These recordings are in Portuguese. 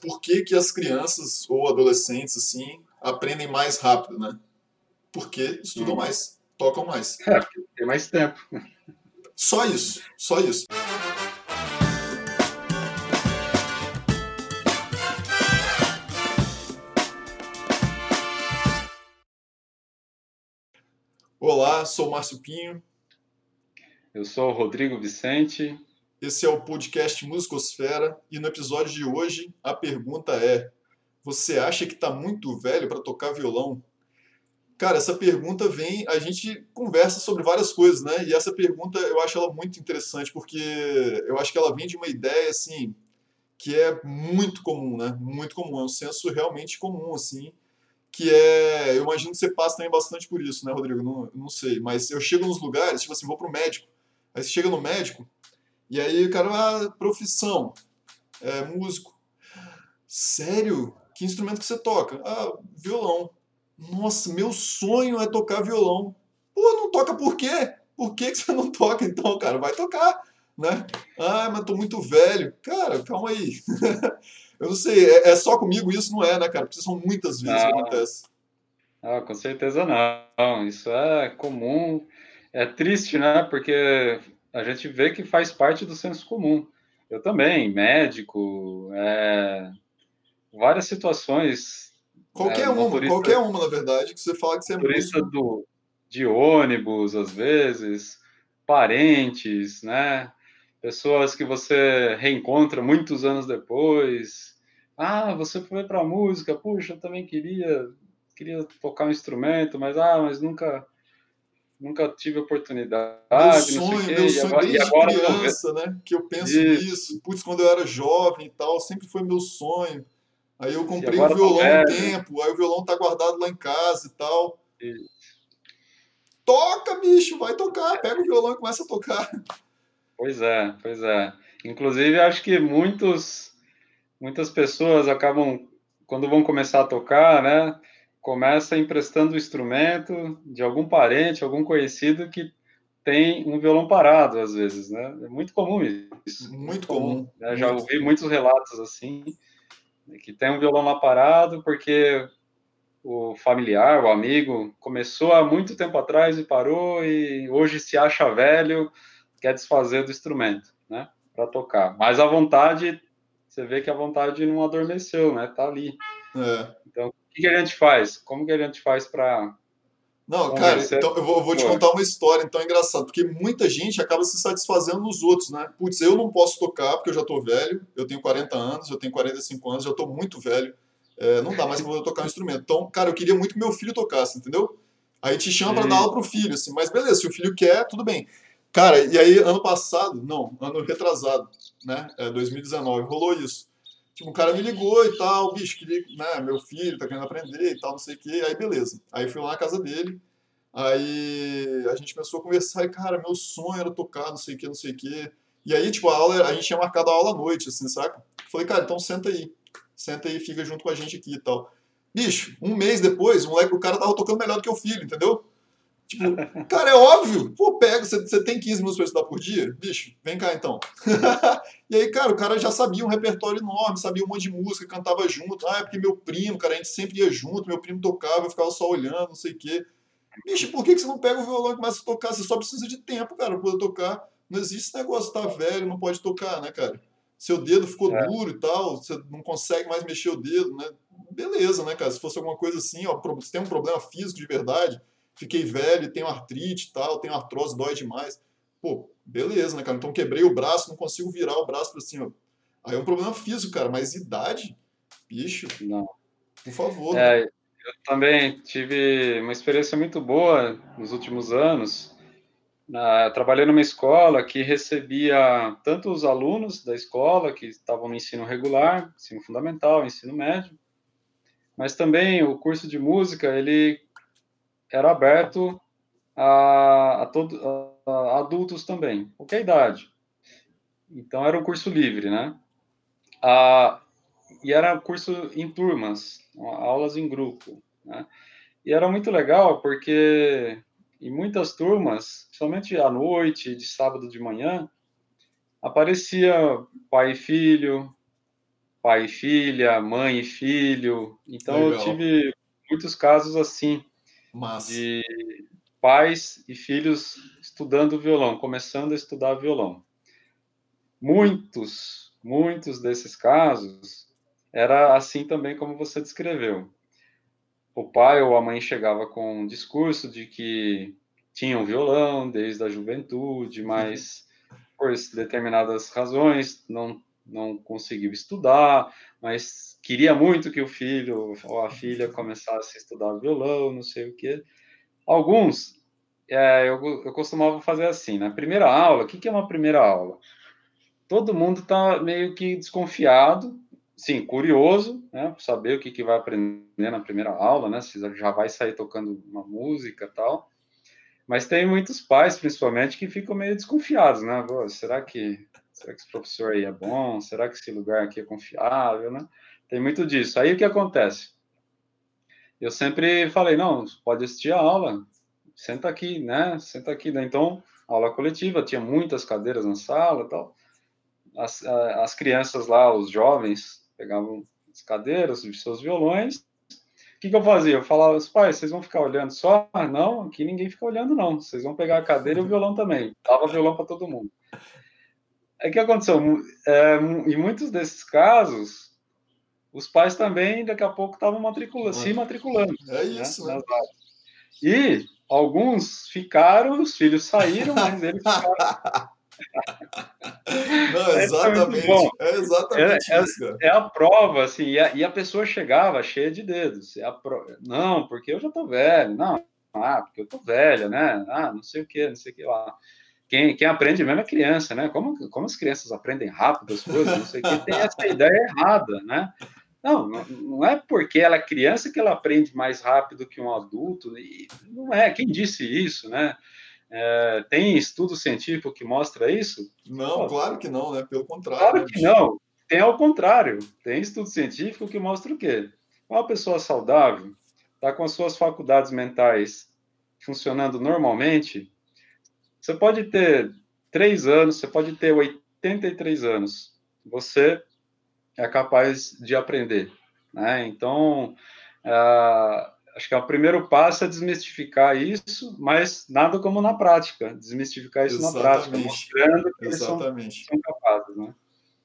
por que, que as crianças ou adolescentes assim aprendem mais rápido, né? Porque estudam hum. mais, tocam mais. É, tem mais tempo. Só isso, só isso. Olá, sou o Márcio Pinho. Eu sou o Rodrigo Vicente. Esse é o podcast Musicosfera e no episódio de hoje a pergunta é: Você acha que está muito velho para tocar violão? Cara, essa pergunta vem. A gente conversa sobre várias coisas, né? E essa pergunta eu acho ela muito interessante porque eu acho que ela vem de uma ideia assim que é muito comum, né? Muito comum, é um senso realmente comum, assim que é. Eu imagino que você passa também bastante por isso, né, Rodrigo? Não, não sei. Mas eu chego nos lugares, tipo assim, vou pro médico. Aí você chega no médico, e aí o cara, ah, profissão, é, músico. Sério? Que instrumento que você toca? Ah, violão. Nossa, meu sonho é tocar violão. Pô, não toca por quê? Por que, que você não toca então, cara? Vai tocar, né? Ah, mas tô muito velho. Cara, calma aí. Eu não sei, é, é, só comigo isso? Não é, né, cara? Porque são muitas vezes não. que acontece. Ah, com certeza não. Isso é comum. É triste, né? Porque a gente vê que faz parte do senso comum. Eu também, médico, é... várias situações. Qualquer é, uma, motorista, qualquer uma, na verdade, que você fala que você é motorista muito... do de ônibus, às vezes, parentes, né? Pessoas que você reencontra muitos anos depois, ah, você foi para música, puxa, eu também queria queria tocar um instrumento, mas ah, mas nunca nunca tive oportunidade. Meu sonho, meu sonho agora, desde agora, criança, né? Que eu penso isso. nisso. Putz, quando eu era jovem e tal, sempre foi meu sonho. Aí eu comprei o um violão um tempo, aí o violão tá guardado lá em casa e tal. Isso. Toca, bicho, vai tocar, pega o violão e começa a tocar. Pois é, pois é. Inclusive, acho que muitos muitas pessoas acabam, quando vão começar a tocar, né, começa emprestando o instrumento de algum parente, algum conhecido que tem um violão parado, às vezes, né? É muito comum isso. Muito comum. Né? Muito. Já ouvi muitos relatos assim, que tem um violão lá parado porque o familiar, o amigo, começou há muito tempo atrás e parou e hoje se acha velho, quer desfazer do instrumento, né? Para tocar. Mas a vontade você vê que a vontade não adormeceu, né? Tá ali. É. Então, o que, a gente faz? Como que a gente faz para não, cara, então eu vou, eu vou, te contar uma história então engraçada, porque muita gente acaba se satisfazendo nos outros, né? Putz, eu não posso tocar porque eu já tô velho, eu tenho 40 anos, eu tenho 45 anos, já tô muito velho, é, não dá mais pra poder tocar um instrumento. Então, cara, eu queria muito que meu filho tocasse, entendeu? Aí te chama para dar aula pro filho, assim, mas beleza, se o filho quer, tudo bem. Cara, e aí ano passado, não, ano retrasado, né, é, 2019, rolou isso. Tipo, um cara me ligou e tal, bicho, queria, né, meu filho tá querendo aprender e tal, não sei o quê, aí beleza. Aí fui lá na casa dele, aí a gente começou a conversar e, cara, meu sonho era tocar, não sei o quê, não sei o quê. E aí, tipo, a aula, a gente tinha marcado a aula à noite, assim, saca? Falei, cara, então senta aí, senta aí, fica junto com a gente aqui e tal. Bicho, um mês depois, o moleque, o cara tava tocando melhor do que o filho, entendeu? Tipo, cara, é óbvio. Pô, pega, você, você tem 15 minutos pra estudar por dia? Bicho, vem cá então. e aí, cara, o cara já sabia um repertório enorme, sabia um monte de música, cantava junto. Ah, é porque meu primo, cara, a gente sempre ia junto, meu primo tocava, eu ficava só olhando, não sei o quê. Bicho, por que, que você não pega o violão e começa a tocar? Você só precisa de tempo, cara, pra poder tocar. Não existe esse negócio, tá velho, não pode tocar, né, cara? Seu dedo ficou é. duro e tal, você não consegue mais mexer o dedo, né? Beleza, né, cara? Se fosse alguma coisa assim, ó, você tem um problema físico de verdade, fiquei velho, tenho artrite e tal, tenho artrose, dói demais. Pô, beleza, né, cara? Então quebrei o braço, não consigo virar o braço para cima. Aí é um problema físico, cara, mas idade, bicho. Não. Por favor. É, eu também tive uma experiência muito boa nos últimos anos. Na, trabalhei numa escola que recebia tanto os alunos da escola que estavam no ensino regular, ensino fundamental, ensino médio, mas também o curso de música ele era aberto a, a, todo, a adultos também, qualquer idade. Então era um curso livre, né? E era um curso em turmas, aulas em grupo, né? E era muito legal porque em muitas turmas, somente à noite, de sábado de manhã, aparecia pai e filho, pai e filha, mãe e filho. Então Legal. eu tive muitos casos assim Massa. de pais e filhos estudando violão, começando a estudar violão. Muitos, muitos desses casos era assim também como você descreveu. O pai ou a mãe chegava com um discurso de que tinham violão desde a juventude, mas por determinadas razões não não conseguiu estudar, mas queria muito que o filho ou a filha começasse a estudar violão, não sei o quê. Alguns, é, eu, eu costumava fazer assim, na primeira aula, o que, que é uma primeira aula? Todo mundo está meio que desconfiado, sim, curioso, né, saber o que, que vai aprender na primeira aula, né, se já vai sair tocando uma música tal. Mas tem muitos pais, principalmente, que ficam meio desconfiados, né? será que será que esse professor aí é bom? Será que esse lugar aqui é confiável, né? Tem muito disso. Aí o que acontece? Eu sempre falei, não, pode assistir a aula, senta aqui, né? Senta aqui. Então, aula coletiva, tinha muitas cadeiras na sala tal. As, as crianças lá, os jovens, pegavam as cadeiras, os seus violões. O que, que eu fazia? Eu falava, os pais, vocês vão ficar olhando só? Não, aqui ninguém fica olhando, não. Vocês vão pegar a cadeira e o violão também. Dava violão para todo mundo. É que aconteceu, é, em muitos desses casos, os pais também daqui a pouco estavam matriculando, se matriculando. É né, isso, né? E alguns ficaram, os filhos saíram, mas eles ficaram. Não, é exatamente. É, é exatamente é, isso, é, é, a prova, assim, e a, e a, pessoa chegava cheia de dedos. É pro... Não, porque eu já tô velho. Não, ah, porque eu tô velha, né? Ah, não sei o que, não sei o que lá quem, quem aprende mesmo é criança, né? Como, como as crianças aprendem rápido as coisas, não sei o que, tem essa ideia errada, né? Não, não é porque ela é criança que ela aprende mais rápido que um adulto, e não é. Quem disse isso, né? É, tem estudo científico que mostra isso? Não, claro que não, né? Pelo contrário. Claro que não. Tem ao contrário. Tem estudo científico que mostra o quê? Uma pessoa saudável está com as suas faculdades mentais funcionando normalmente, você pode ter três anos, você pode ter 83 anos, você é capaz de aprender. Né? Então, uh, acho que é o primeiro passo é desmistificar isso, mas nada como na prática, desmistificar isso Exatamente. na prática, mostrando que Exatamente. eles são, são capazes. Né?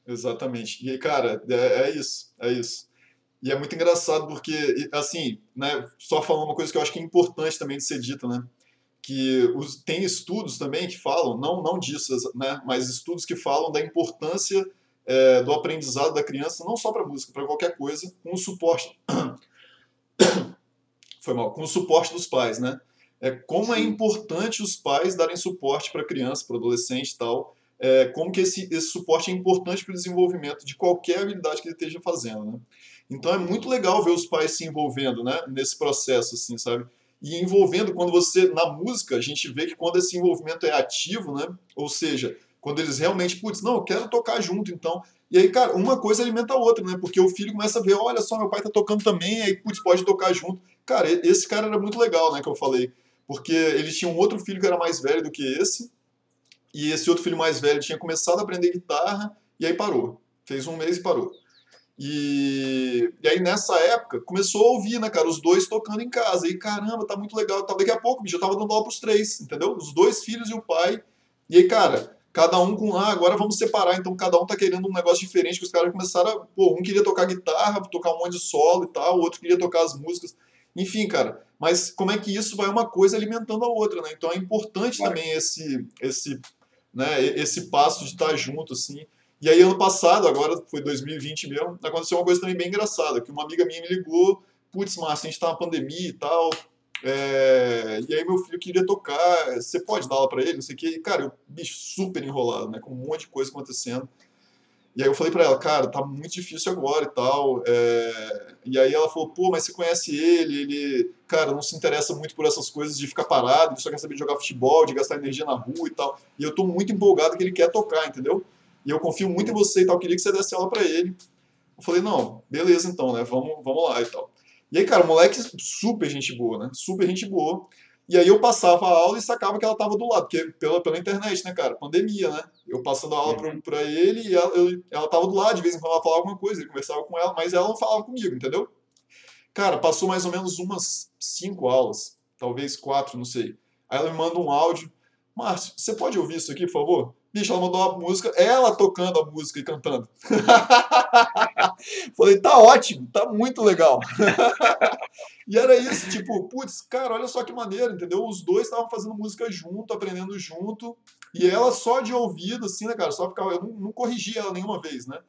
Exatamente. E, cara, é, é isso, é isso. E é muito engraçado porque, assim, né, só falando uma coisa que eu acho que é importante também de ser dita, né? Que os, tem estudos também que falam, não, não disso, né, mas estudos que falam da importância é, do aprendizado da criança, não só para música, para qualquer coisa, com o suporte. Foi mal, com o suporte dos pais, né? É, como é importante os pais darem suporte para a criança, para o adolescente e tal, é, como que esse, esse suporte é importante para o desenvolvimento de qualquer habilidade que ele esteja fazendo, né? Então é muito legal ver os pais se envolvendo, né, nesse processo, assim, sabe? E envolvendo quando você na música a gente vê que quando esse envolvimento é ativo, né? Ou seja, quando eles realmente, putz, não, eu quero tocar junto, então. E aí, cara, uma coisa alimenta a outra, né? Porque o filho começa a ver, olha só, meu pai tá tocando também, aí, putz, pode tocar junto. Cara, esse cara era muito legal, né, que eu falei. Porque ele tinha um outro filho que era mais velho do que esse, e esse outro filho mais velho tinha começado a aprender guitarra, e aí parou. Fez um mês e parou. E, e aí nessa época começou a ouvir, né, cara, os dois tocando em casa. E caramba, tá muito legal. Tá, daqui a pouco, bicho, eu tava dando aula pros três, entendeu? Os dois filhos e o pai. E aí, cara, cada um com, ah, agora vamos separar. Então cada um tá querendo um negócio diferente. Que os caras começaram a, pô, um queria tocar guitarra, tocar um monte de solo e tal, o outro queria tocar as músicas. Enfim, cara, mas como é que isso vai uma coisa alimentando a outra, né? Então é importante também esse, esse, né, esse passo de estar junto, assim. E aí, ano passado, agora foi 2020 mesmo, aconteceu uma coisa também bem engraçada, que uma amiga minha me ligou, putz, Márcio, a gente tá na pandemia e tal, é... e aí meu filho queria tocar, você pode dar aula para ele, não sei o que, e, cara, eu, bicho, super enrolado, né, com um monte de coisa acontecendo. E aí eu falei para ela, cara, tá muito difícil agora e tal. É... E aí ela falou, pô, mas você conhece ele, ele, cara, não se interessa muito por essas coisas de ficar parado, ele só quer saber de jogar futebol, de gastar energia na rua e tal. E eu tô muito empolgado que ele quer tocar, entendeu? E eu confio muito em você e tal, queria que você desse aula para ele. Eu falei, não, beleza então, né, vamos, vamos lá e tal. E aí, cara, o moleque super gente boa, né, super gente boa. E aí eu passava a aula e sacava que ela estava do lado, porque pela, pela internet, né, cara? Pandemia, né? Eu passando a aula uhum. para ele e ela, eu, ela tava do lado, de vez em quando ela falava alguma coisa, ele conversava com ela, mas ela não falava comigo, entendeu? Cara, passou mais ou menos umas cinco aulas, talvez quatro, não sei. Aí ela me manda um áudio. Márcio, você pode ouvir isso aqui, por favor? Bicho, ela mandou uma música, ela tocando a música e cantando. Falei, tá ótimo, tá muito legal. e era isso, tipo, putz, cara, olha só que maneiro, entendeu? Os dois estavam fazendo música junto, aprendendo junto, e ela só de ouvido, assim, né, cara, só ficava, eu não, não corrigi ela nenhuma vez, né?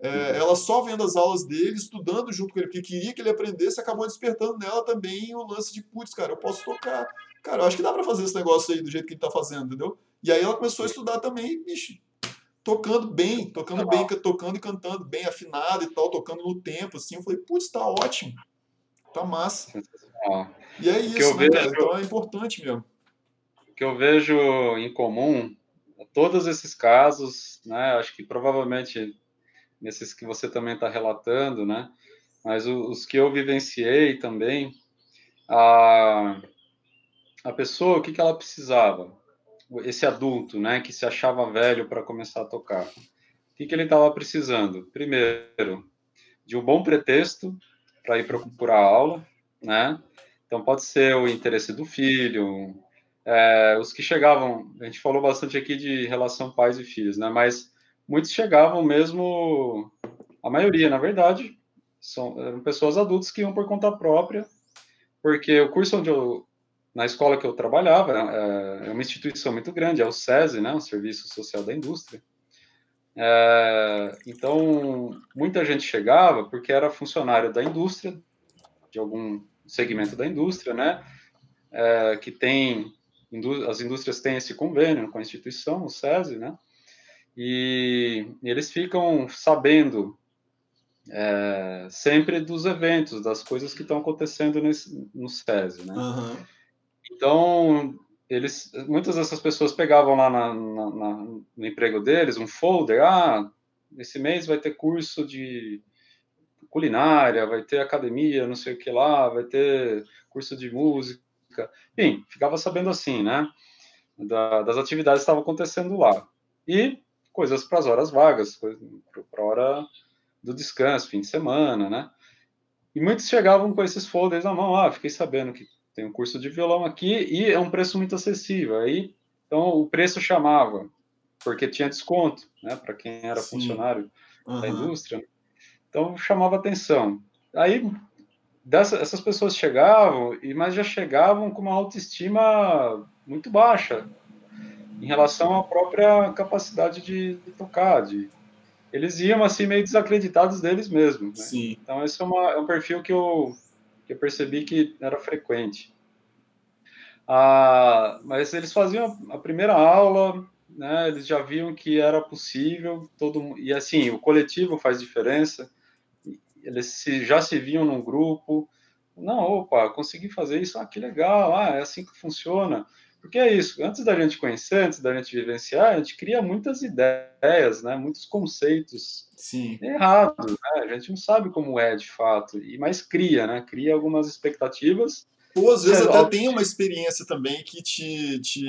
É, ela só vendo as aulas dele, estudando junto com ele, porque queria que ele aprendesse, acabou despertando nela também o lance de, putz, cara, eu posso tocar. Cara, eu acho que dá pra fazer esse negócio aí do jeito que ele tá fazendo, entendeu? E aí ela começou a estudar também, bicho, tocando bem, tocando bem, tocando e cantando bem, afinado e tal, tocando no tempo, assim. Eu falei, putz, tá ótimo. Tá massa. E é isso, né, vejo, Então é importante mesmo. O que eu vejo em comum, todos esses casos, né, acho que provavelmente nesses que você também está relatando, né, mas os que eu vivenciei também, a, a pessoa, o que, que ela precisava? esse adulto, né, que se achava velho para começar a tocar. O que, que ele estava precisando? Primeiro, de um bom pretexto para ir procurar aula, né? Então pode ser o interesse do filho, é, os que chegavam, a gente falou bastante aqui de relação pais e filhos, né? Mas muitos chegavam mesmo, a maioria, na verdade, são eram pessoas adultas que iam por conta própria, porque o curso onde eu na escola que eu trabalhava, é, é uma instituição muito grande, é o SESI, né, o Serviço Social da Indústria. É, então, muita gente chegava porque era funcionário da indústria, de algum segmento da indústria, né, é, que tem, as indústrias têm esse convênio com a instituição, o SESI, né, e, eles ficam sabendo é, sempre dos eventos, das coisas que estão acontecendo nesse, no SESI, né. Uhum. Então, eles, muitas dessas pessoas pegavam lá na, na, na, no emprego deles um folder, ah, esse mês vai ter curso de culinária, vai ter academia, não sei o que lá, vai ter curso de música, enfim, ficava sabendo assim, né, da, das atividades que estavam acontecendo lá. E coisas para as horas vagas, para a hora do descanso, fim de semana, né, e muitos chegavam com esses folders na mão, ah, fiquei sabendo que tem um curso de violão aqui e é um preço muito acessível. Aí, então o preço chamava, porque tinha desconto, né, para quem era Sim. funcionário uhum. da indústria. Então chamava atenção. Aí dessa, essas pessoas chegavam, e mas já chegavam com uma autoestima muito baixa em relação à própria capacidade de, de tocar, de eles iam assim meio desacreditados deles mesmos. Né? Sim. Então esse é, uma, é um perfil que eu que eu percebi que era frequente. Ah, mas eles faziam a primeira aula, né, eles já viam que era possível, todo e assim, o coletivo faz diferença, eles se, já se viam num grupo, não, opa, consegui fazer isso, ah, que legal, ah, é assim que funciona, porque é isso, antes da gente conhecer, antes da gente vivenciar, a gente cria muitas ideias, né, muitos conceitos Sim. errados, né, a gente não sabe como é de fato, e mais cria, né, cria algumas expectativas ou às vezes é, até tem uma experiência também que te. te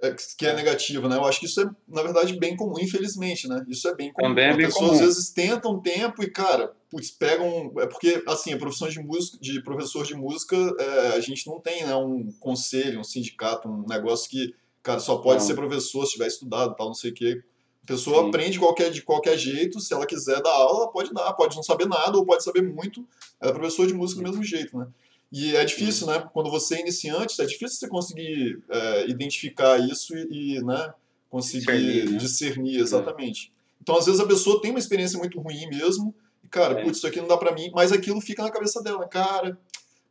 é, que é negativa, né? Eu acho que isso é, na verdade, bem comum, infelizmente, né? Isso é bem comum. Também é bem pessoas comum. às vezes tentam tempo e, cara, putz, pegam. É porque, assim, a profissão de música, de professor de música, é, a gente não tem né, um conselho, um sindicato, um negócio que, cara, só pode não. ser professor se tiver estudado tal, não sei o quê. A pessoa Sim. aprende qualquer, de qualquer jeito, se ela quiser dar aula, ela pode dar, pode não saber nada ou pode saber muito. Ela é professor de música do mesmo jeito, né? E é difícil, né? Quando você é iniciante, é difícil você conseguir é, identificar isso e, e né, conseguir discernir, né? discernir exatamente. É. Então, às vezes, a pessoa tem uma experiência muito ruim mesmo, e, cara, é. putz, isso aqui não dá pra mim, mas aquilo fica na cabeça dela, cara,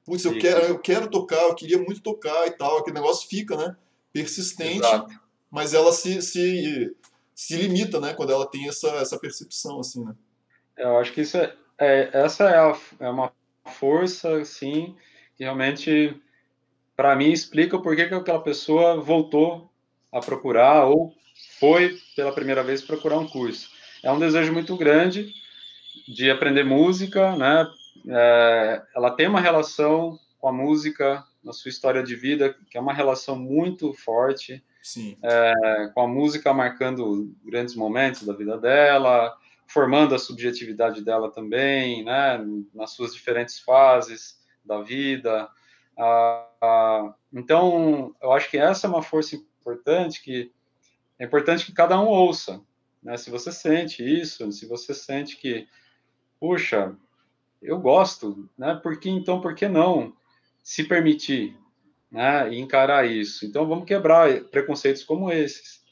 putz, eu quero, eu quero tocar, eu queria muito tocar e tal, aquele negócio fica, né? Persistente, Exato. mas ela se, se, se limita, né? Quando ela tem essa, essa percepção, assim, né? Eu acho que isso é, é essa é, a, é uma força, assim, que realmente, para mim, explica porquê que aquela pessoa voltou a procurar ou foi pela primeira vez procurar um curso. É um desejo muito grande de aprender música, né? É, ela tem uma relação com a música na sua história de vida, que é uma relação muito forte, é, com a música marcando grandes momentos da vida dela, formando a subjetividade dela também, né, nas suas diferentes fases da vida. Ah, ah, então, eu acho que essa é uma força importante que é importante que cada um ouça, né? Se você sente isso, se você sente que, puxa, eu gosto, né? Porque então, por que não se permitir, né? E encarar isso? Então, vamos quebrar preconceitos como esses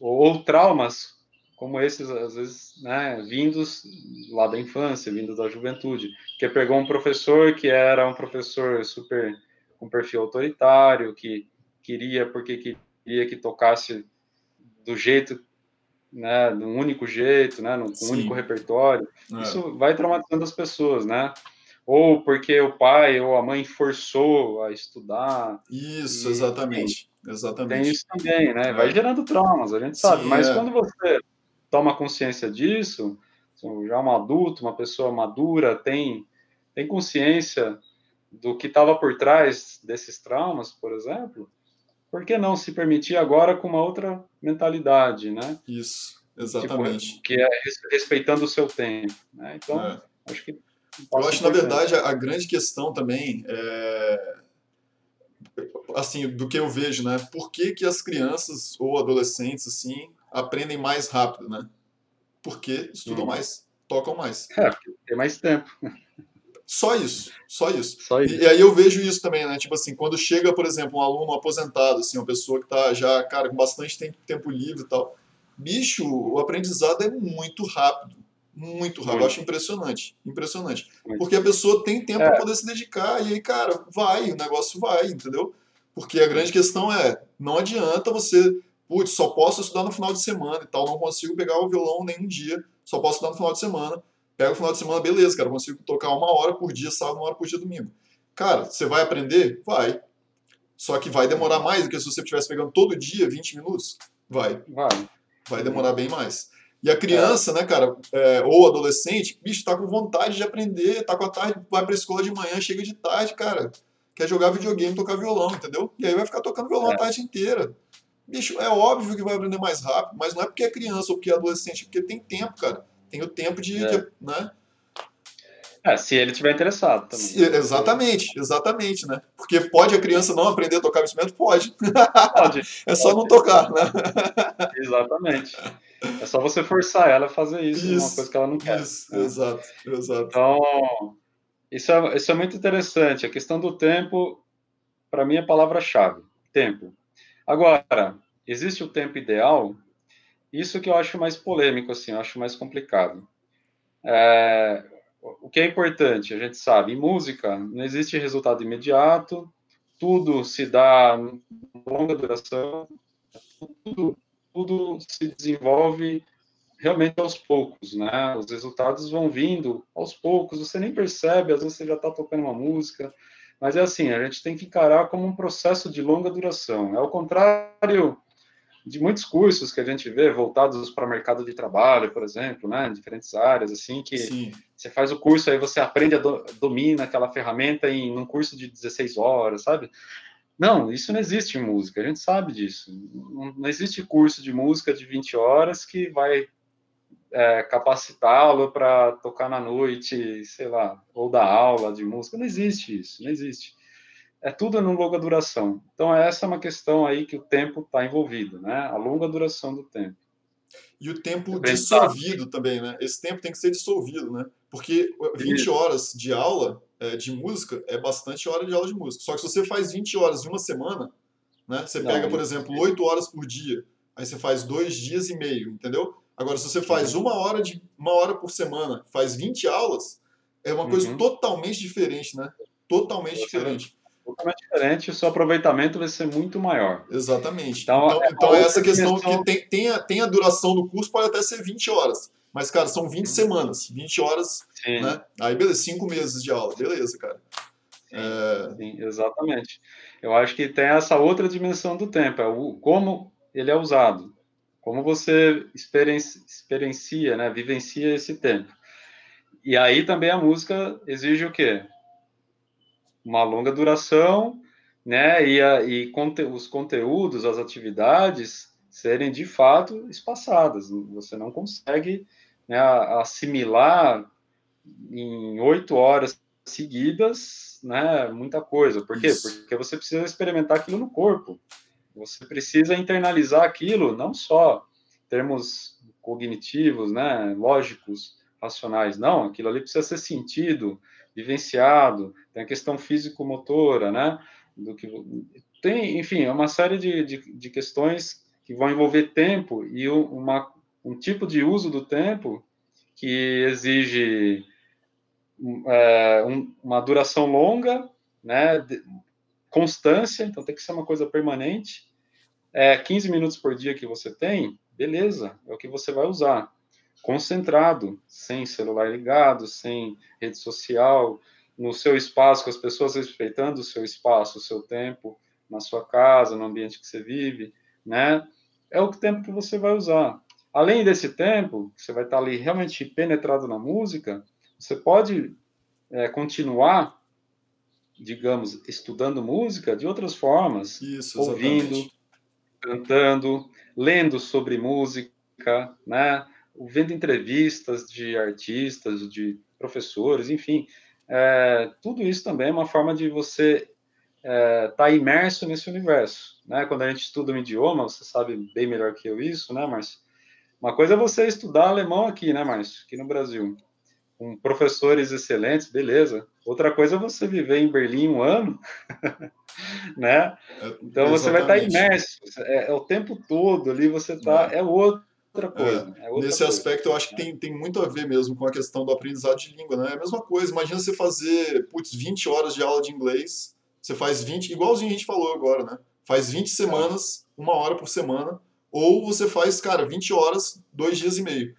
ou, ou traumas como esses, às vezes, né, vindos lá da infância, vindos da juventude, que pegou um professor que era um professor super com perfil autoritário, que queria porque queria que tocasse do jeito, né, de um único jeito, né, num único repertório. É. Isso vai traumatizando as pessoas, né? Ou porque o pai ou a mãe forçou a estudar. Isso, e, exatamente. Exatamente. Tem isso também, né? Vai é. gerando traumas, a gente sabe. Sim, Mas é. quando você toma consciência disso, já um adulto, uma pessoa madura, tem, tem consciência do que estava por trás desses traumas, por exemplo, por que não se permitir agora com uma outra mentalidade, né? Isso, exatamente. Tipo, que é respeitando o seu tempo, né? Então, é. acho que... Eu acho, na verdade, a grande questão também é assim, do que eu vejo, né? Por que, que as crianças ou adolescentes, assim, aprendem mais rápido, né? Porque estudam hum. mais, tocam mais. É, tem mais tempo. Só isso, só isso. Só isso. E, e, aí eu vejo isso também, né? Tipo assim, quando chega, por exemplo, um aluno aposentado, assim, uma pessoa que tá já, cara, com bastante tempo, tempo livre e tal. Bicho, o aprendizado é muito rápido. Muito rápido. Muito. Eu acho impressionante. Impressionante. Muito. Porque a pessoa tem tempo é. para poder se dedicar. E aí, cara, vai, o negócio vai, entendeu? Porque a grande questão é, não adianta você putz, só posso estudar no final de semana e tal, não consigo pegar o violão nenhum dia, só posso estudar no final de semana. Pega o final de semana, beleza, cara, consigo tocar uma hora por dia, sábado, uma hora por dia, domingo. Cara, você vai aprender? Vai. Só que vai demorar mais do que se você estivesse pegando todo dia 20 minutos? Vai. Vai. Vai demorar bem mais. E a criança, é. né, cara, é, ou adolescente, bicho, tá com vontade de aprender, tá com a tarde, vai pra escola de manhã, chega de tarde, cara, quer jogar videogame, tocar violão, entendeu? E aí vai ficar tocando violão é. a tarde inteira. Bicho, é óbvio que vai aprender mais rápido, mas não é porque é criança ou porque é adolescente, é porque tem tempo, cara. Tem o tempo de. É. de né? É, se ele tiver interessado também. Se, exatamente, exatamente, né? Porque pode a criança não aprender a tocar instrumento? Pode. Pode. é só pode. não tocar, né? Exatamente. É só você forçar ela a fazer isso, isso uma coisa que ela não quer. Isso, né? exato, exato. Então, isso é, isso é muito interessante. A questão do tempo, para mim, é a palavra-chave. Tempo. Agora, existe o tempo ideal? Isso que eu acho mais polêmico, assim, eu acho mais complicado. É, o que é importante, a gente sabe, em música não existe resultado imediato, tudo se dá longa duração, tudo, tudo se desenvolve realmente aos poucos, né? Os resultados vão vindo aos poucos, você nem percebe, às vezes você já está tocando uma música, mas é assim, a gente tem que encarar como um processo de longa duração. É o contrário de muitos cursos que a gente vê voltados para o mercado de trabalho, por exemplo, né, em diferentes áreas, assim, que Sim. você faz o curso, aí você aprende a do, domina aquela ferramenta em um curso de 16 horas, sabe? Não, isso não existe em música, a gente sabe disso. Não, não existe curso de música de 20 horas que vai é, capacitá-lo para tocar na noite, sei lá, ou dar aula de música. Não existe isso, não existe. É tudo no longa duração. Então, essa é uma questão aí que o tempo está envolvido, né? A longa duração do tempo. E o tempo dissolvido também, né? Esse tempo tem que ser dissolvido, né? Porque 20 isso. horas de aula é, de música é bastante hora de aula de música. Só que se você faz 20 horas em uma semana, né? Você pega, não, por exemplo, 8 horas por dia, aí você faz dois dias e meio, entendeu? Agora, se você faz uma hora, de, uma hora por semana, faz 20 aulas, é uma coisa uhum. totalmente diferente, né? Totalmente diferente. Totalmente diferente, o seu aproveitamento vai ser muito maior. Exatamente. Então, então, é, então essa questão, questão, que tem, tem, a, tem a duração do curso, pode até ser 20 horas. Mas, cara, são 20 Sim. semanas. 20 horas, Sim. né? Aí, beleza, 5 meses de aula. Beleza, cara. Sim, é... Sim, exatamente. Eu acho que tem essa outra dimensão do tempo, é o, como ele é usado. Como você experiencia, né, vivencia esse tempo. E aí também a música exige o quê? uma longa duração, né? E, a, e conte, os conteúdos, as atividades serem de fato espaçadas. Você não consegue né, assimilar em oito horas seguidas, né, muita coisa. Por quê? Isso. Porque você precisa experimentar aquilo no corpo. Você precisa internalizar aquilo, não só em termos cognitivos, né, lógicos, racionais. Não, aquilo ali precisa ser sentido, vivenciado. Tem a questão físico-motora, né? Do que tem, enfim, é uma série de, de, de questões que vão envolver tempo e uma, um tipo de uso do tempo que exige é, um, uma duração longa, né, constância, então tem que ser uma coisa permanente. É, 15 minutos por dia que você tem, beleza, é o que você vai usar. Concentrado, sem celular ligado, sem rede social, no seu espaço, com as pessoas respeitando o seu espaço, o seu tempo, na sua casa, no ambiente que você vive, né? É o tempo que você vai usar. Além desse tempo, você vai estar ali realmente penetrado na música, você pode é, continuar, digamos, estudando música de outras formas, Isso, ouvindo, cantando, lendo sobre música, né? vendo entrevistas de artistas, de professores, enfim, é, tudo isso também é uma forma de você estar é, tá imerso nesse universo. Né? Quando a gente estuda um idioma, você sabe bem melhor que eu isso, né, Márcio? Uma coisa é você estudar alemão aqui, né, Márcio? Aqui no Brasil. Com professores excelentes, beleza. Outra coisa é você viver em Berlim um ano, né? É, então você vai estar imerso. É, é, o tempo todo ali, você está. É. é outra coisa. É. É outra Nesse coisa. aspecto, eu acho que tem, tem muito a ver mesmo com a questão do aprendizado de língua, né? É a mesma coisa. Imagina você fazer, putz, 20 horas de aula de inglês. Você faz 20, igualzinho a gente falou agora, né? Faz 20 semanas, uma hora por semana ou você faz, cara, 20 horas, dois dias e meio.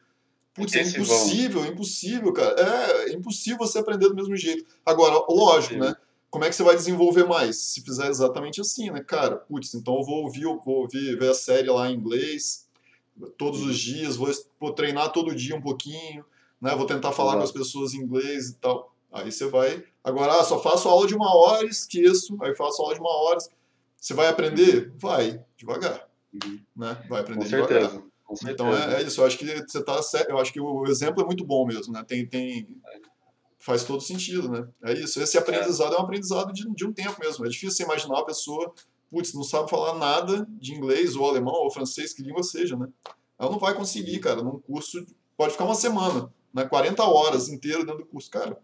Putz, é impossível, é impossível, cara. É, é impossível você aprender do mesmo jeito. Agora, lógico, né? Como é que você vai desenvolver mais? Se fizer exatamente assim, né, cara? Putz, então eu vou ouvir, vou ouvir, ver a série lá em inglês todos os dias, vou, vou treinar todo dia um pouquinho, né? Vou tentar falar com as pessoas em inglês e tal. Aí você vai. Agora, ah, só faço aula de uma hora, esqueço. Aí faço aula de uma hora. Você vai aprender? Vai, devagar. Uhum. Né? Vai aprender Com certeza. devagar. Com então é, é, isso, eu acho que você tá eu acho que o exemplo é muito bom mesmo, né? Tem, tem faz todo sentido, né? É isso. Esse aprendizado é, é um aprendizado de, de um tempo mesmo. É difícil você imaginar uma pessoa, putz, não sabe falar nada de inglês ou alemão ou francês, que língua seja, né? Ela não vai conseguir, cara, num curso pode ficar uma semana, né? 40 horas inteiras dentro do curso, cara.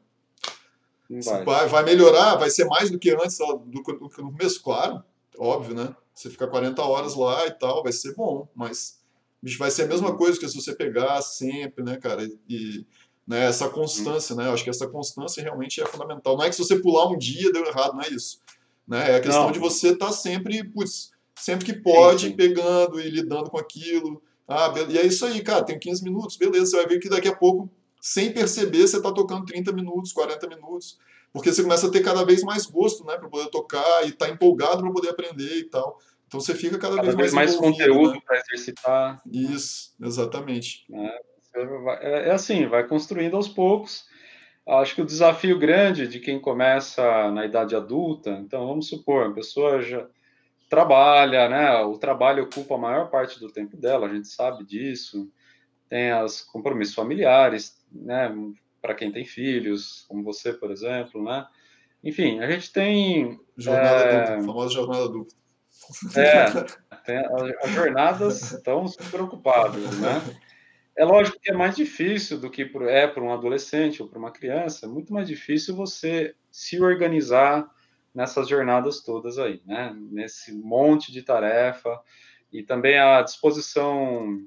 Vai. vai. vai melhorar, vai ser mais do que antes do, do, do começo, claro, óbvio, né? Você ficar 40 horas lá e tal, vai ser bom, mas bicho, vai ser a mesma coisa que se você pegar sempre, né, cara? E né, essa constância, né? Eu acho que essa constância realmente é fundamental. Não é que se você pular um dia deu errado, não é isso. Né? É a questão não. de você estar tá sempre, putz, sempre que pode, sim, sim. pegando e lidando com aquilo. Ah, e é isso aí, cara, tem 15 minutos, beleza, você vai ver que daqui a pouco, sem perceber, você está tocando 30 minutos, 40 minutos porque você começa a ter cada vez mais gosto, né, para poder tocar e tá empolgado para poder aprender e tal. Então você fica cada, cada vez, mais, mais conteúdo né? para exercitar. Isso, exatamente. É, é, é, assim, vai construindo aos poucos. Acho que o desafio grande de quem começa na idade adulta, então vamos supor, a pessoa já trabalha, né? O trabalho ocupa a maior parte do tempo dela, a gente sabe disso. Tem os compromissos familiares, né? para quem tem filhos, como você, por exemplo, né? Enfim, a gente tem... Jornada é... dupla, famosa jornada dupla. É, as jornadas estão preocupadas, né? É lógico que é mais difícil do que é para um adolescente ou para uma criança, é muito mais difícil você se organizar nessas jornadas todas aí, né? Nesse monte de tarefa e também a disposição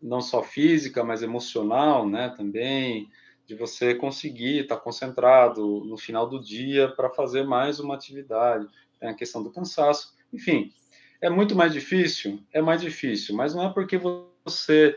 não só física, mas emocional, né? Também de você conseguir estar concentrado no final do dia para fazer mais uma atividade. Tem a questão do cansaço. Enfim, é muito mais difícil? É mais difícil, mas não é porque você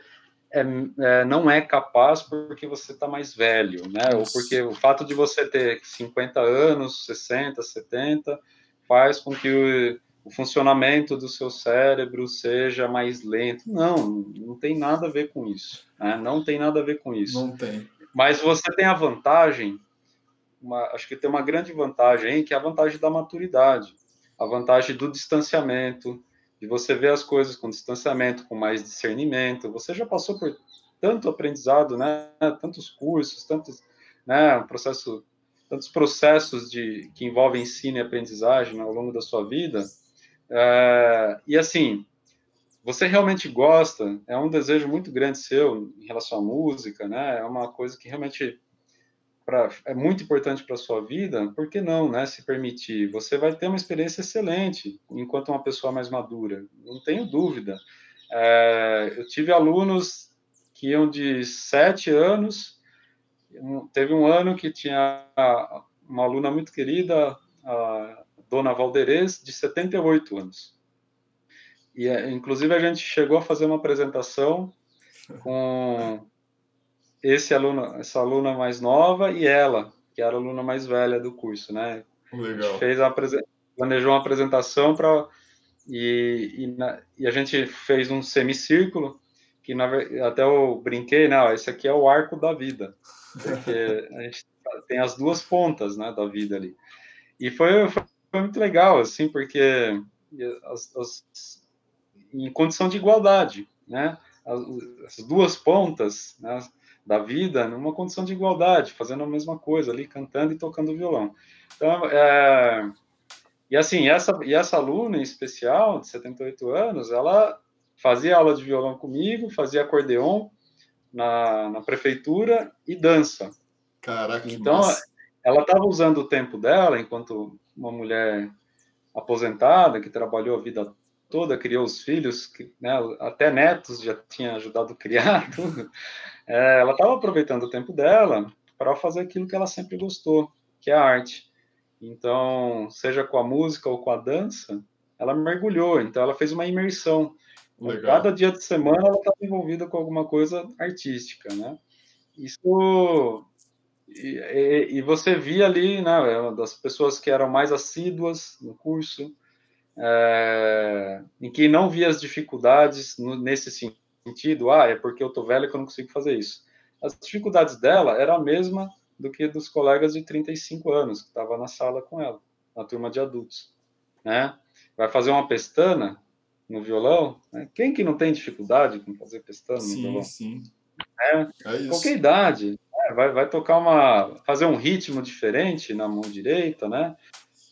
é, é, não é capaz porque você está mais velho, né? Ou porque o fato de você ter 50 anos, 60, 70, faz com que o, o funcionamento do seu cérebro seja mais lento. Não, não tem nada a ver com isso. Né? Não tem nada a ver com isso. Não tem. Mas você tem a vantagem uma, acho que tem uma grande vantagem, hein, que é a vantagem da maturidade, a vantagem do distanciamento, de você ver as coisas com distanciamento, com mais discernimento. Você já passou por tanto aprendizado, né? Tantos cursos, tantos, né? Processo, tantos processos de que envolvem ensino e aprendizagem ao longo da sua vida. É, e assim, você realmente gosta, é um desejo muito grande seu em relação à música, né? É uma coisa que realmente pra, é muito importante para a sua vida, por que não, né? Se permitir. Você vai ter uma experiência excelente enquanto uma pessoa mais madura, não tenho dúvida. É, eu tive alunos que iam de sete anos, teve um ano que tinha uma aluna muito querida, a dona Valderez, de 78 anos. E, é, inclusive, a gente chegou a fazer uma apresentação com esse aluno, essa aluna mais nova e ela, que era a aluna mais velha do curso, né? Legal. A fez a planejou uma apresentação para e, e, na, e, a gente fez um semicírculo que na, até eu brinquei, né? Esse aqui é o arco da vida, porque a gente tem as duas pontas, né, da vida ali. E foi, foi muito legal, assim, porque as, as em condição de igualdade, né? As, as duas pontas né, da vida numa condição de igualdade, fazendo a mesma coisa ali, cantando e tocando violão. Então, é, e assim, essa, e essa aluna em especial, de 78 anos, ela fazia aula de violão comigo, fazia acordeon na, na prefeitura e dança. Caraca, então, massa. ela estava usando o tempo dela enquanto uma mulher aposentada que trabalhou a vida toda, criou os filhos, que, né, até netos já tinha ajudado a criar tudo. É, ela estava aproveitando o tempo dela para fazer aquilo que ela sempre gostou, que é a arte. Então, seja com a música ou com a dança, ela mergulhou. Então, ela fez uma imersão. Legal. Cada dia de semana ela estava envolvida com alguma coisa artística, né? Isso e, e, e, você via ali, né, das pessoas que eram mais assíduas no curso, é, em que não via as dificuldades no, nesse sentido, ah, é porque eu tô velho que eu não consigo fazer isso. As dificuldades dela era a mesma do que dos colegas de 35 anos que estava na sala com ela, na turma de adultos, né? Vai fazer uma pestana no violão, né? quem que não tem dificuldade com fazer pestana no sim, violão? Sim, é, é qualquer idade, né? vai, vai tocar uma, fazer um ritmo diferente na mão direita, né?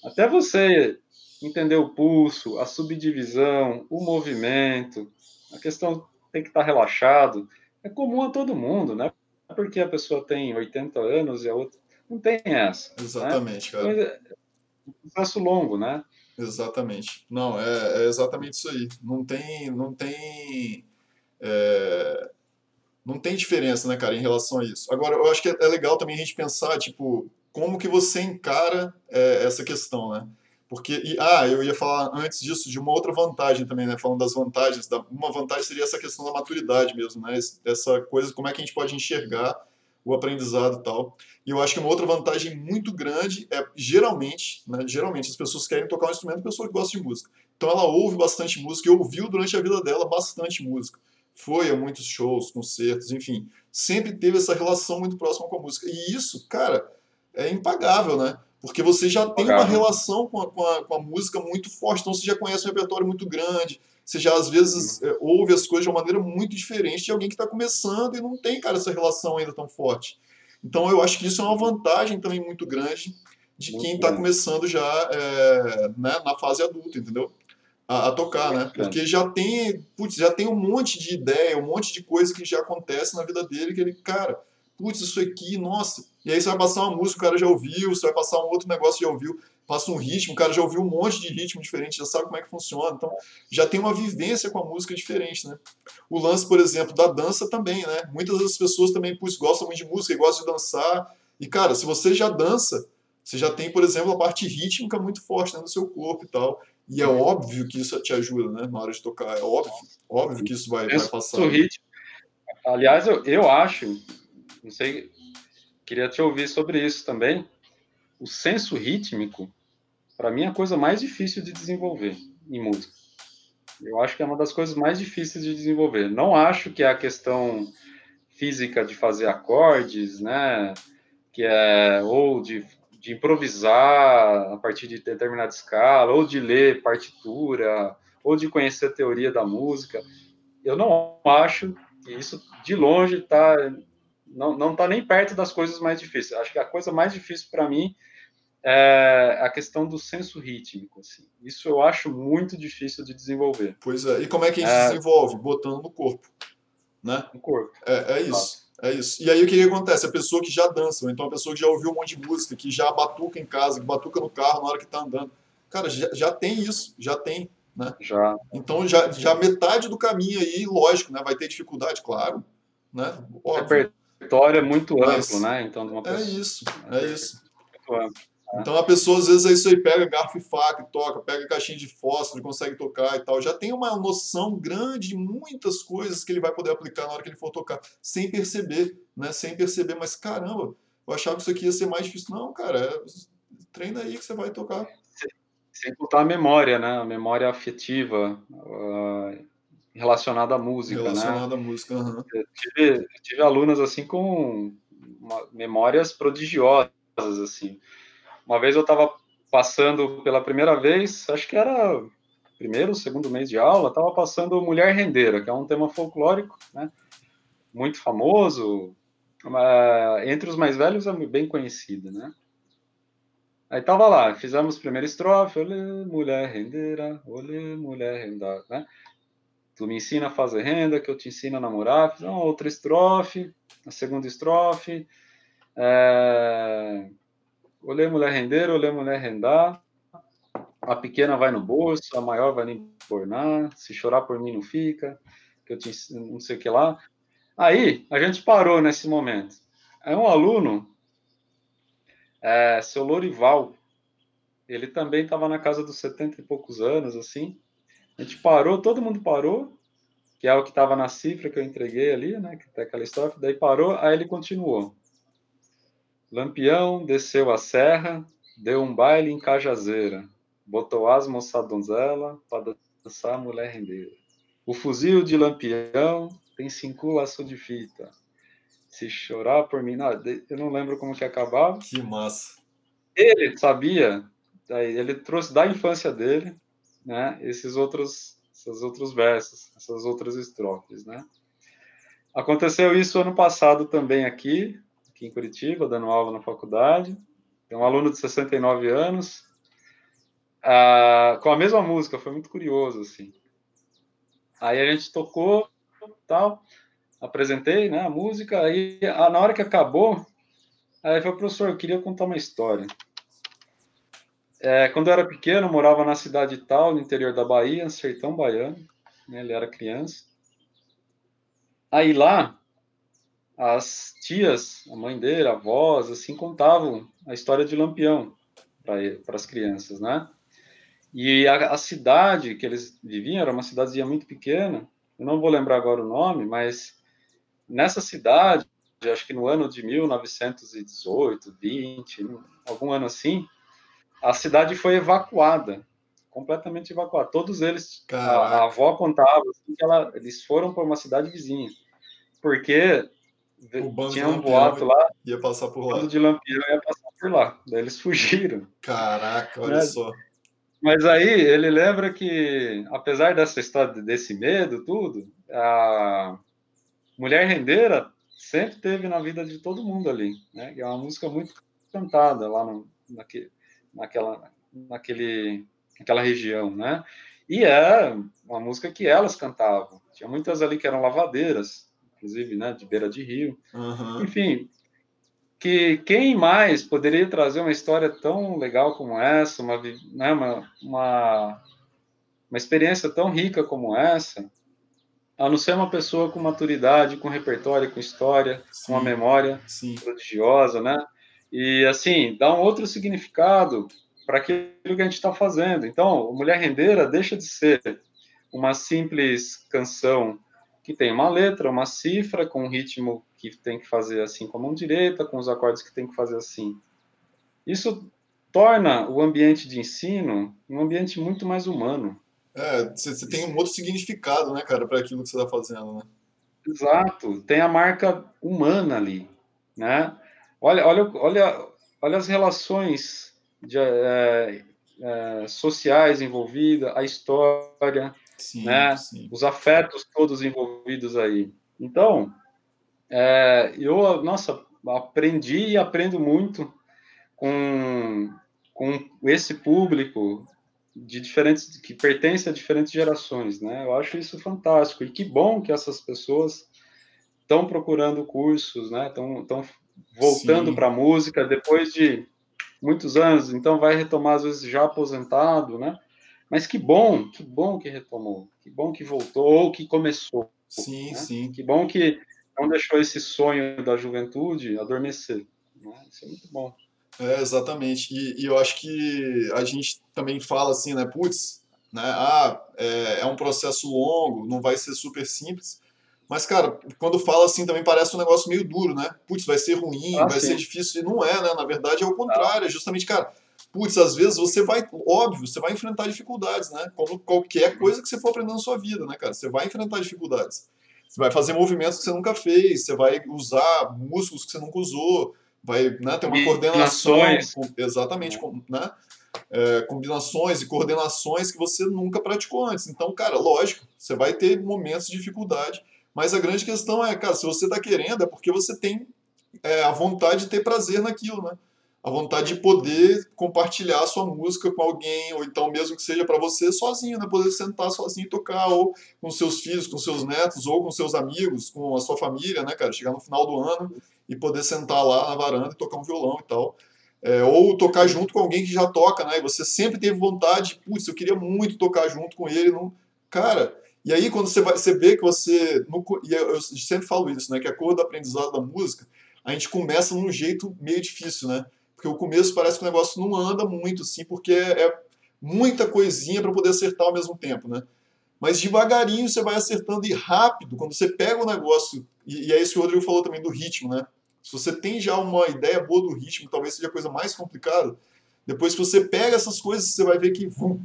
Até você entender o pulso, a subdivisão, o movimento, a questão tem que estar relaxado. É comum a todo mundo, né? Porque a pessoa tem 80 anos e a outra não tem essa. Né? Exatamente, né? cara. é um processo longo, né? Exatamente. Não, é, é, exatamente isso aí. Não tem, não tem, é, não tem diferença, né, cara, em relação a isso. Agora, eu acho que é legal também a gente pensar, tipo, como que você encara é, essa questão, né? Porque, e, ah, eu ia falar antes disso de uma outra vantagem também, né? Falando das vantagens, da, uma vantagem seria essa questão da maturidade mesmo, né? Essa coisa, como é que a gente pode enxergar o aprendizado e tal. E eu acho que uma outra vantagem muito grande é, geralmente, né? Geralmente as pessoas querem tocar um instrumento, pessoa que gosta de música. Então ela ouve bastante música e ouviu durante a vida dela bastante música. Foi a muitos shows, concertos, enfim. Sempre teve essa relação muito próxima com a música. E isso, cara, é impagável, né? Porque você já tem uma relação com a, com, a, com a, música muito forte, então você já conhece um repertório muito grande, você já às vezes é, ouve as coisas de uma maneira muito diferente de alguém que está começando e não tem, cara, essa relação ainda tão forte. Então eu acho que isso é uma vantagem também muito grande de muito quem está começando já é, né, na fase adulta, entendeu? A, a tocar, né? Porque já tem, putz, já tem um monte de ideia, um monte de coisa que já acontece na vida dele que ele, cara, putz, isso aqui, nossa. E aí você vai passar uma música, o cara já ouviu, você vai passar um outro negócio, já ouviu, passa um ritmo, o cara já ouviu um monte de ritmo diferente, já sabe como é que funciona. Então, já tem uma vivência com a música diferente, né? O lance, por exemplo, da dança também, né? Muitas das pessoas também, putz, gostam muito de música e gostam de dançar. E, cara, se você já dança, você já tem, por exemplo, a parte rítmica muito forte né, no seu corpo e tal. E é óbvio que isso te ajuda, né? Na hora de tocar. É óbvio, óbvio que isso vai, vai passar. Ritmo. Aliás, eu, eu acho não sei, queria te ouvir sobre isso também. O senso rítmico, para mim, é a coisa mais difícil de desenvolver em música. Eu acho que é uma das coisas mais difíceis de desenvolver. Não acho que é a questão física de fazer acordes, né? que é ou de, de improvisar a partir de determinada escala, ou de ler partitura, ou de conhecer a teoria da música. Eu não acho que isso, de longe, está não, não tá nem perto das coisas mais difíceis. Acho que a coisa mais difícil para mim é a questão do senso rítmico. Assim. Isso eu acho muito difícil de desenvolver. Pois é. E como é que a gente é... desenvolve? Botando no corpo. Né? No corpo. É, é isso. É isso. E aí o que, que acontece? A pessoa que já dança, ou então a pessoa que já ouviu um monte de música, que já batuca em casa, que batuca no carro na hora que está andando. Cara, já, já tem isso, já tem. Né? Já. Então já, já metade do caminho aí, lógico, né? Vai ter dificuldade, claro. Né? Óbvio repertório é muito Mas amplo, né? Então, uma é pessoa... É isso, é isso. Amplo. Né? Então a pessoa às vezes é isso aí pega garfo e faca e toca, pega caixinha de fósforo e consegue tocar e tal. Já tem uma noção grande de muitas coisas que ele vai poder aplicar na hora que ele for tocar, sem perceber, né? Sem perceber, mas caramba, eu achava que isso aqui ia ser mais difícil. Não, cara, é... treina aí que você vai tocar. Sem contar a memória, né? A memória afetiva. Uh relacionado à música, né? relacionado né? à música, uhum. eu, tive, eu tive alunas assim com uma, memórias prodigiosas, assim. Uma vez eu estava passando pela primeira vez, acho que era primeiro, segundo mês de aula, estava passando Mulher Rendeira, que é um tema folclórico, né? Muito famoso, entre os mais velhos é bem conhecido, né? Aí tava lá, fizemos primeira estrofe, olê, mulher rendeira, olê, mulher rendada, né? Tu me ensina a fazer renda, que eu te ensino a namorar. Fiz uma outra estrofe, a segunda estrofe. É... Olhei mulher render, olhei mulher rendar. A pequena vai no bolso, a maior vai nem bornar. Se chorar por mim não fica, que eu te ensino, não sei o que lá. Aí, a gente parou nesse momento. Aí um aluno, é, seu Lorival, ele também estava na casa dos 70 e poucos anos, assim. A gente parou, todo mundo parou, que é o que estava na cifra que eu entreguei ali, né? Que tem aquela história. Daí parou, aí ele continuou. Lampião desceu a serra, deu um baile em Cajazeira, botou as moça donzela para dançar a mulher rendeira. O fuzil de Lampião tem cinco laços de fita. Se chorar por mim, não, eu não lembro como que acabava. Que massa. Ele sabia, ele trouxe da infância dele, né, esses outros, esses outros versos, essas outras estrofes, né. Aconteceu isso ano passado também aqui, aqui em Curitiba, dando aula na faculdade. Tem um aluno de 69 anos, ah, com a mesma música, foi muito curioso, assim. Aí a gente tocou, tal, apresentei, né, a música, aí na hora que acabou, aí foi, professor, eu queria contar uma história. É, quando eu era pequeno, eu morava na cidade tal, no interior da Bahia, sertão baiano. Né, ele era criança. Aí lá, as tias, a mãe dele, a avós, assim, contavam a história de Lampião para as crianças, né? E a, a, cidade que eles viviam era uma cidadezinha muito pequena, eu não vou lembrar agora o nome, mas nessa cidade, acho que no ano de 1918, 20, algum ano assim, a cidade foi evacuada, completamente evacuada. Todos eles, a, a, avó contava assim, que ela, eles foram para uma cidade vizinha, porque tinha um boato lá, ia passar por lá. O de Lampião ia passar por lá. Daí eles fugiram. Caraca, olha só. Mas aí ele lembra que, apesar dessa história desse medo, tudo, a mulher rendeira sempre teve na vida de todo mundo ali, né? é uma música muito cantada lá no, naquele, naquela, naquele, naquela região, né? E é uma música que elas cantavam. Tinha muitas ali que eram lavadeiras, inclusive, né, de beira de rio. Uhum. Enfim, que quem mais poderia trazer uma história tão legal como essa, uma, né, uma, uma, uma experiência tão rica como essa, a não ser uma pessoa com maturidade, com repertório, com história, Sim. com uma memória Sim. prodigiosa, né? E, assim, dá um outro significado para aquilo que a gente está fazendo. Então, Mulher Rendeira deixa de ser uma simples canção que tem uma letra, uma cifra, com um ritmo que tem que fazer assim com a mão direita, com os acordes que tem que fazer assim. Isso torna o ambiente de ensino um ambiente muito mais humano. É, você tem um outro significado, né, cara, para aquilo que você está fazendo, né? Exato, tem a marca humana ali, né? Olha, olha, olha, olha as relações de, é, é, sociais envolvidas, a história, sim, né? Sim. os afetos todos envolvidos aí. Então, é, eu, nossa, aprendi e aprendo muito com, com esse público de diferentes que pertence a diferentes gerações, né? Eu acho isso fantástico e que bom que essas pessoas estão procurando cursos, né? Estão voltando para a música depois de muitos anos, então vai retomar às vezes já aposentado, né? Mas que bom, que bom que retomou, que bom que voltou ou que começou. Sim, né? sim. Que bom que não deixou esse sonho da juventude adormecer. Né? Isso é muito bom. É, exatamente. E, e, eu acho que a gente também fala assim, né? Putz, né? Ah, é, é um processo longo, não vai ser super simples. Mas, cara, quando fala assim também parece um negócio meio duro, né? Putz, vai ser ruim, ah, vai sim. ser difícil. E não é, né? Na verdade é o contrário. É justamente, cara, putz, às vezes você vai, óbvio, você vai enfrentar dificuldades, né? Como qualquer coisa que você for aprendendo na sua vida, né, cara? Você vai enfrentar dificuldades. Você vai fazer movimentos que você nunca fez, você vai usar músculos que você nunca usou, vai né, ter uma coordenação. Exatamente, é. né? É, combinações e coordenações que você nunca praticou antes. Então, cara, lógico, você vai ter momentos de dificuldade mas a grande questão é, cara, se você está querendo, é porque você tem é, a vontade de ter prazer naquilo, né? A vontade de poder compartilhar a sua música com alguém, ou então mesmo que seja para você sozinho, né? Poder sentar sozinho e tocar, ou com seus filhos, com seus netos, ou com seus amigos, com a sua família, né, cara? Chegar no final do ano e poder sentar lá na varanda e tocar um violão e tal. É, ou tocar junto com alguém que já toca, né? E você sempre teve vontade, putz, eu queria muito tocar junto com ele. Não... Cara, e aí, quando você, vai, você vê que você. No, e eu sempre falo isso, né? Que a cor do aprendizado da música, a gente começa num jeito meio difícil, né? Porque o começo parece que o negócio não anda muito, assim, porque é, muita coisinha para poder acertar ao mesmo tempo, né? Mas devagarinho você vai acertando e rápido, quando você pega o negócio, e, e é isso que o Rodrigo falou também do ritmo, né? Se você tem já uma ideia boa do ritmo, talvez seja a coisa mais complicada, depois que você pega essas coisas, você vai ver que vum,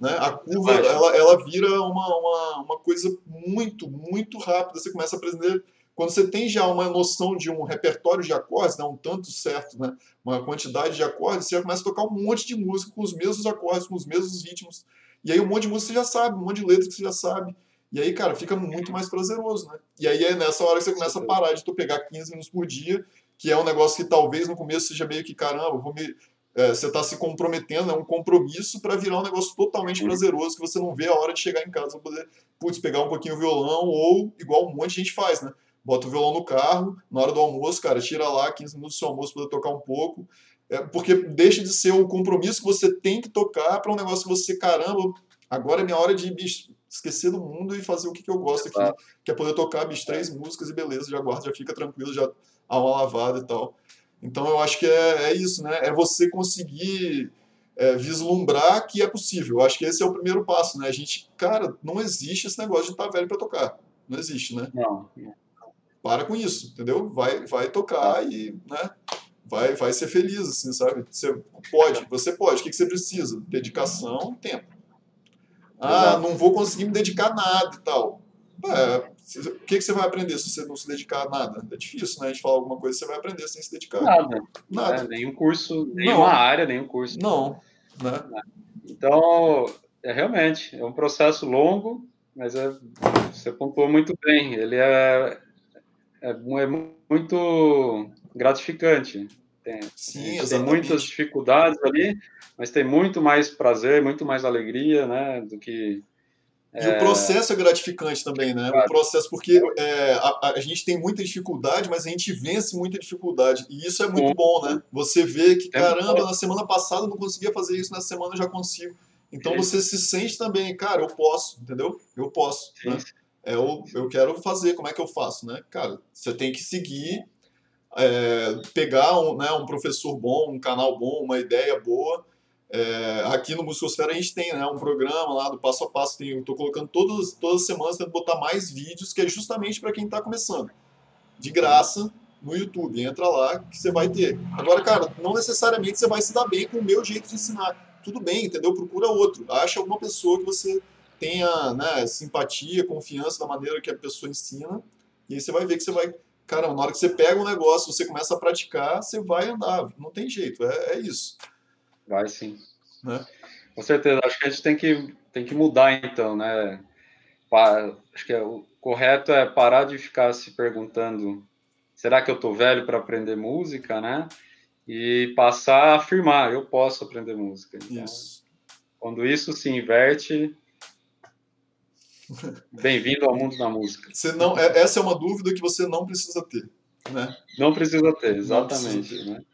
né? A curva ela, ela vira uma, uma, uma coisa muito, muito rápida. Você começa a aprender. Quando você tem já uma noção de um repertório de acordes, né, um tanto certo, né, uma quantidade de acordes, você começa a tocar um monte de música com os mesmos acordes, com os mesmos ritmos. E aí um monte de música você já sabe, um monte de letra que você já sabe. E aí, cara, fica muito mais prazeroso, né? E aí é nessa hora que você começa a parar de tu pegar 15 minutos por dia, que é um negócio que talvez no começo seja meio que, caramba, vou me é, você está se comprometendo, é um compromisso para virar um negócio totalmente prazeroso que você não vê a hora de chegar em casa para poder, putz, pegar um pouquinho o violão ou igual um monte de gente faz, né? Bota o violão no carro, na hora do almoço, cara, tira lá 15 minutos do seu almoço para poder tocar um pouco. É, porque deixa de ser um compromisso que você tem que tocar para um negócio que você, caramba, agora é minha hora de bicho, esquecer do mundo e fazer o que, que eu gosto aqui, que é poder tocar bicho, três músicas e beleza, já guarda, já fica tranquilo, já há uma lavada e tal. Então eu acho que é, é isso, né? É você conseguir é, vislumbrar que é possível. Eu acho que esse é o primeiro passo, né? A gente, cara, não existe esse negócio de estar tá velho para tocar. Não existe, né? Não. Para com isso, entendeu? Vai, vai tocar e, né? Vai, vai ser feliz, assim, sabe? Você pode, você pode. O que você precisa? Dedicação e tempo. Ah, não vou conseguir me dedicar a nada e tal. É, o que, que você vai aprender se você não se dedicar a nada? É difícil, né? A gente falar alguma coisa você vai aprender sem se dedicar. Nada. Nada. É, nenhum curso, nenhuma não. área, nenhum curso. Não. Né? Então, é realmente, é um processo longo, mas é, você pontuou muito bem. Ele é, é, é muito gratificante. Tem, Sim, tem muitas dificuldades ali, mas tem muito mais prazer, muito mais alegria, né, do que e é... o processo é gratificante também, né? Claro. O processo, porque é, a, a, gente tem muita dificuldade, mas a gente vence muita dificuldade. E isso é muito bom, né? Você vê que, é caramba, na semana passada eu não conseguia fazer isso, na semana eu já consigo. Então você se sente também, cara, eu posso, entendeu? Eu posso. Né? É, eu, eu quero fazer, como é que eu faço, né? Cara, você tem que seguir, é, pegar um, né, um professor bom, um canal bom, uma ideia boa é, aqui no Musicosfera a gente tem né, um programa lá do passo a passo, eu estou colocando todas, todas as semanas, tentando botar mais vídeos, que é justamente para quem está começando. De graça, no YouTube. Entra lá que você vai ter. Agora, cara, não necessariamente você vai se dar bem com o meu jeito de ensinar. Tudo bem, entendeu? Procura outro. Acha alguma pessoa que você tenha né, simpatia, confiança da maneira que a pessoa ensina, e aí você vai ver que você vai cara, na hora que você pega um negócio, você começa a praticar, você vai andar. Não tem jeito, é, é isso. Vai sim. Né? Com certeza. Acho que a gente tem que, tem que mudar, então, né? Acho que é, o correto é parar de ficar se perguntando será que eu tô velho para aprender música, né? E passar a afirmar, eu posso aprender música. Então, isso. Quando isso se inverte, bem-vindo ao mundo da música. Você não, é, essa é uma dúvida que você não precisa ter, né? Não precisa ter, exatamente, precisa ter. né?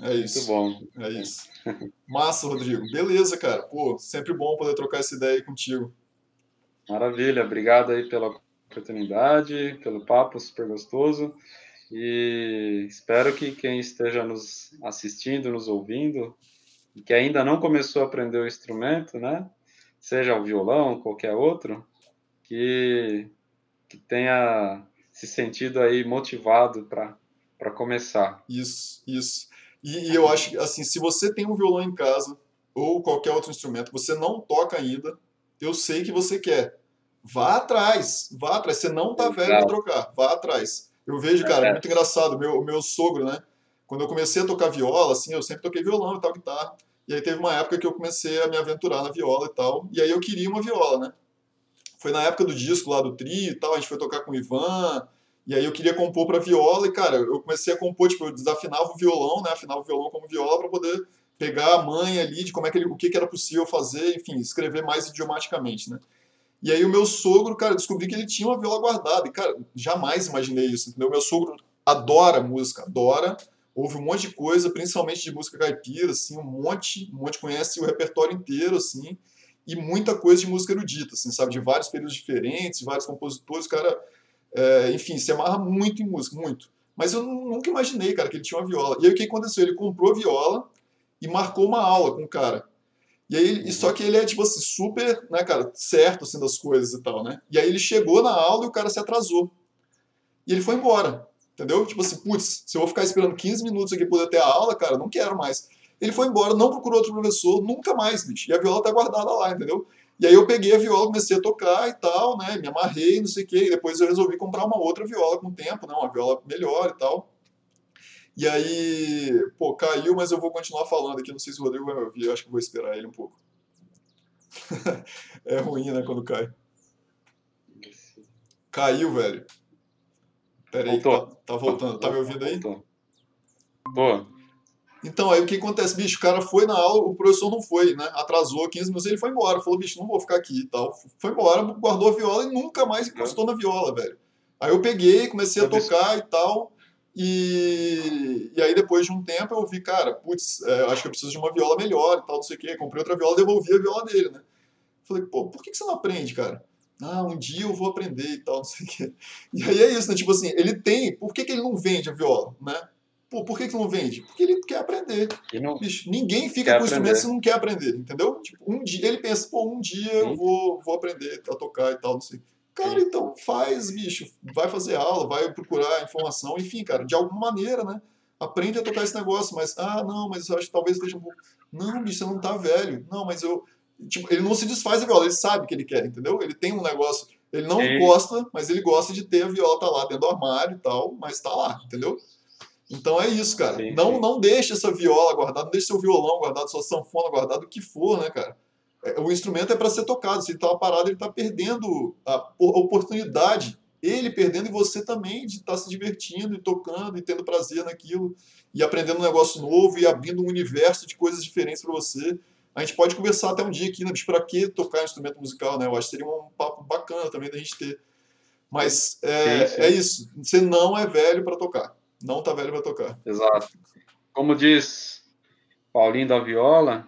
É isso. Muito bom. É isso. Massa, Rodrigo. Beleza, cara. Pô, sempre bom poder trocar essa ideia aí contigo. Maravilha. Obrigado aí pela oportunidade, pelo papo super gostoso. E espero que quem esteja nos assistindo, nos ouvindo, e que ainda não começou a aprender o instrumento, né? Seja o violão, qualquer outro, que, que tenha se sentido aí motivado para começar. Isso, isso. E, e, eu acho que, assim, se você tem um violão em casa, ou qualquer outro instrumento, você não toca ainda, eu sei que você quer. Vá atrás, vá atrás. Você não tá velho para trocar, vá atrás. Eu vejo, cara, é. muito engraçado, meu, meu sogro, né? Quando eu comecei a tocar viola, assim, eu sempre toquei violão e tal, guitarra. E aí teve uma época que eu comecei a me aventurar na viola e tal. E aí eu queria uma viola, né? Foi na época do disco lá do trio e tal, a gente foi tocar com o Ivan. E aí eu queria compor para viola e, cara, eu comecei a compor, tipo, eu desafinava o violão, né? Afinava o violão como viola para poder pegar a manha ali de como é que ele, o que, que era possível fazer, enfim, escrever mais idiomaticamente, né? E aí o meu sogro, cara, descobri que ele tinha uma viola guardada. E, cara, jamais imaginei isso, entendeu? Meu sogro adora música, adora. Ouve um monte de coisa, principalmente de música caipira, assim, um monte, um monte conhece o repertório inteiro, assim, e muita coisa de música erudita, assim, sabe? De vários períodos diferentes, vários compositores, cara, é, enfim, se amarra muito em música, muito. Mas eu nunca imaginei, cara, que ele tinha uma viola. E aí o que aconteceu? Ele comprou a viola e marcou uma aula com o cara. E aí, só que ele é, tipo assim, super, né, cara, certo, assim, das coisas e tal, né? E aí ele chegou na aula e o cara se atrasou. E ele foi embora, entendeu? Tipo assim, putz, se eu vou ficar esperando 15 minutos aqui poder ter a aula, cara, não quero mais. Ele foi embora, não procurou outro professor, nunca mais, bicho. E a viola tá guardada lá, entendeu? E aí eu peguei a viola, comecei a tocar e tal, né? Me amarrei, não sei o quê. E depois eu resolvi comprar uma outra viola com o tempo, né? Uma viola melhor e tal. E aí, pô, caiu, mas eu vou continuar falando aqui. Não sei se o Rodrigo vai me ouvir, eu acho que vou esperar ele um pouco. é ruim, né, quando cai. Caiu, velho. Pera aí, tá, tá, voltando. Tá me ouvindo aí? Boa. Então, aí o que acontece? Bicho, o cara foi na aula, o professor não foi, né? Atrasou 15 minutos, ele foi embora. Falou, bicho, não vou ficar aqui e tal. Foi embora, guardou a viola e nunca mais encostou é. na viola, velho. Aí eu peguei, comecei a tocar e tal. E, e aí, depois de um tempo, eu vi, cara, putz, é, acho que eu preciso de uma viola melhor e tal, não sei o quê. Comprei outra viola, devolvi a viola dele, né? Falei, pô, por que, que você não aprende, cara? Ah, um dia eu vou aprender e tal, não sei o quê. E aí é isso, né? Tipo assim, ele tem, por que, que ele não vende a viola, né? Pô, por que, que não vende? Porque ele quer aprender. Não Bicho, ninguém fica com o instrumento se não quer aprender, entendeu? Tipo, um dia ele pensa, pô, um dia Sim. eu vou, vou aprender a tocar e tal, não sei. Cara, então faz, bicho. Vai fazer aula, vai procurar informação, enfim, cara, de alguma maneira, né? Aprende a tocar esse negócio, mas, ah, não, mas eu acho que talvez esteja um pouco. Não, bicho, você não tá velho. Não, mas eu. Tipo, ele não se desfaz da viola, ele sabe que ele quer, entendeu? Ele tem um negócio. Ele não é. gosta, mas ele gosta de ter a viola tá lá dentro do armário e tal, mas tá lá, entendeu? Então é isso, cara. Sim, não, sim. não deixe essa viola guardada, não deixe seu violão guardado, sua sanfona guardada, o que for, né, cara? É, o instrumento é para ser tocado. Se ele está parado, ele está perdendo a oportunidade. Ele perdendo e você também de estar tá se divertindo e tocando e tendo prazer naquilo e aprendendo um negócio novo e abrindo um universo de coisas diferentes para você. A gente pode conversar até um dia aqui, né, para que tocar instrumento musical, né? Eu acho que seria um papo bacana também da gente ter. Mas é, sim. é isso. Você não é velho para tocar. Não tá velho para tocar. Exato. Como diz Paulinho da Viola,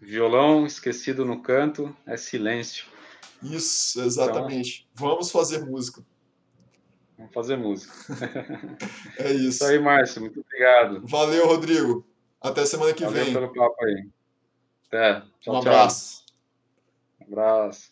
Violão esquecido no canto é silêncio. Isso, exatamente. Então, vamos fazer música. Vamos fazer música. é isso. Isso aí, Márcio. Muito obrigado. Valeu, Rodrigo. Até semana que Valeu vem. pelo papo aí. Até. Tchau, um abraço. Tchau. Um abraço.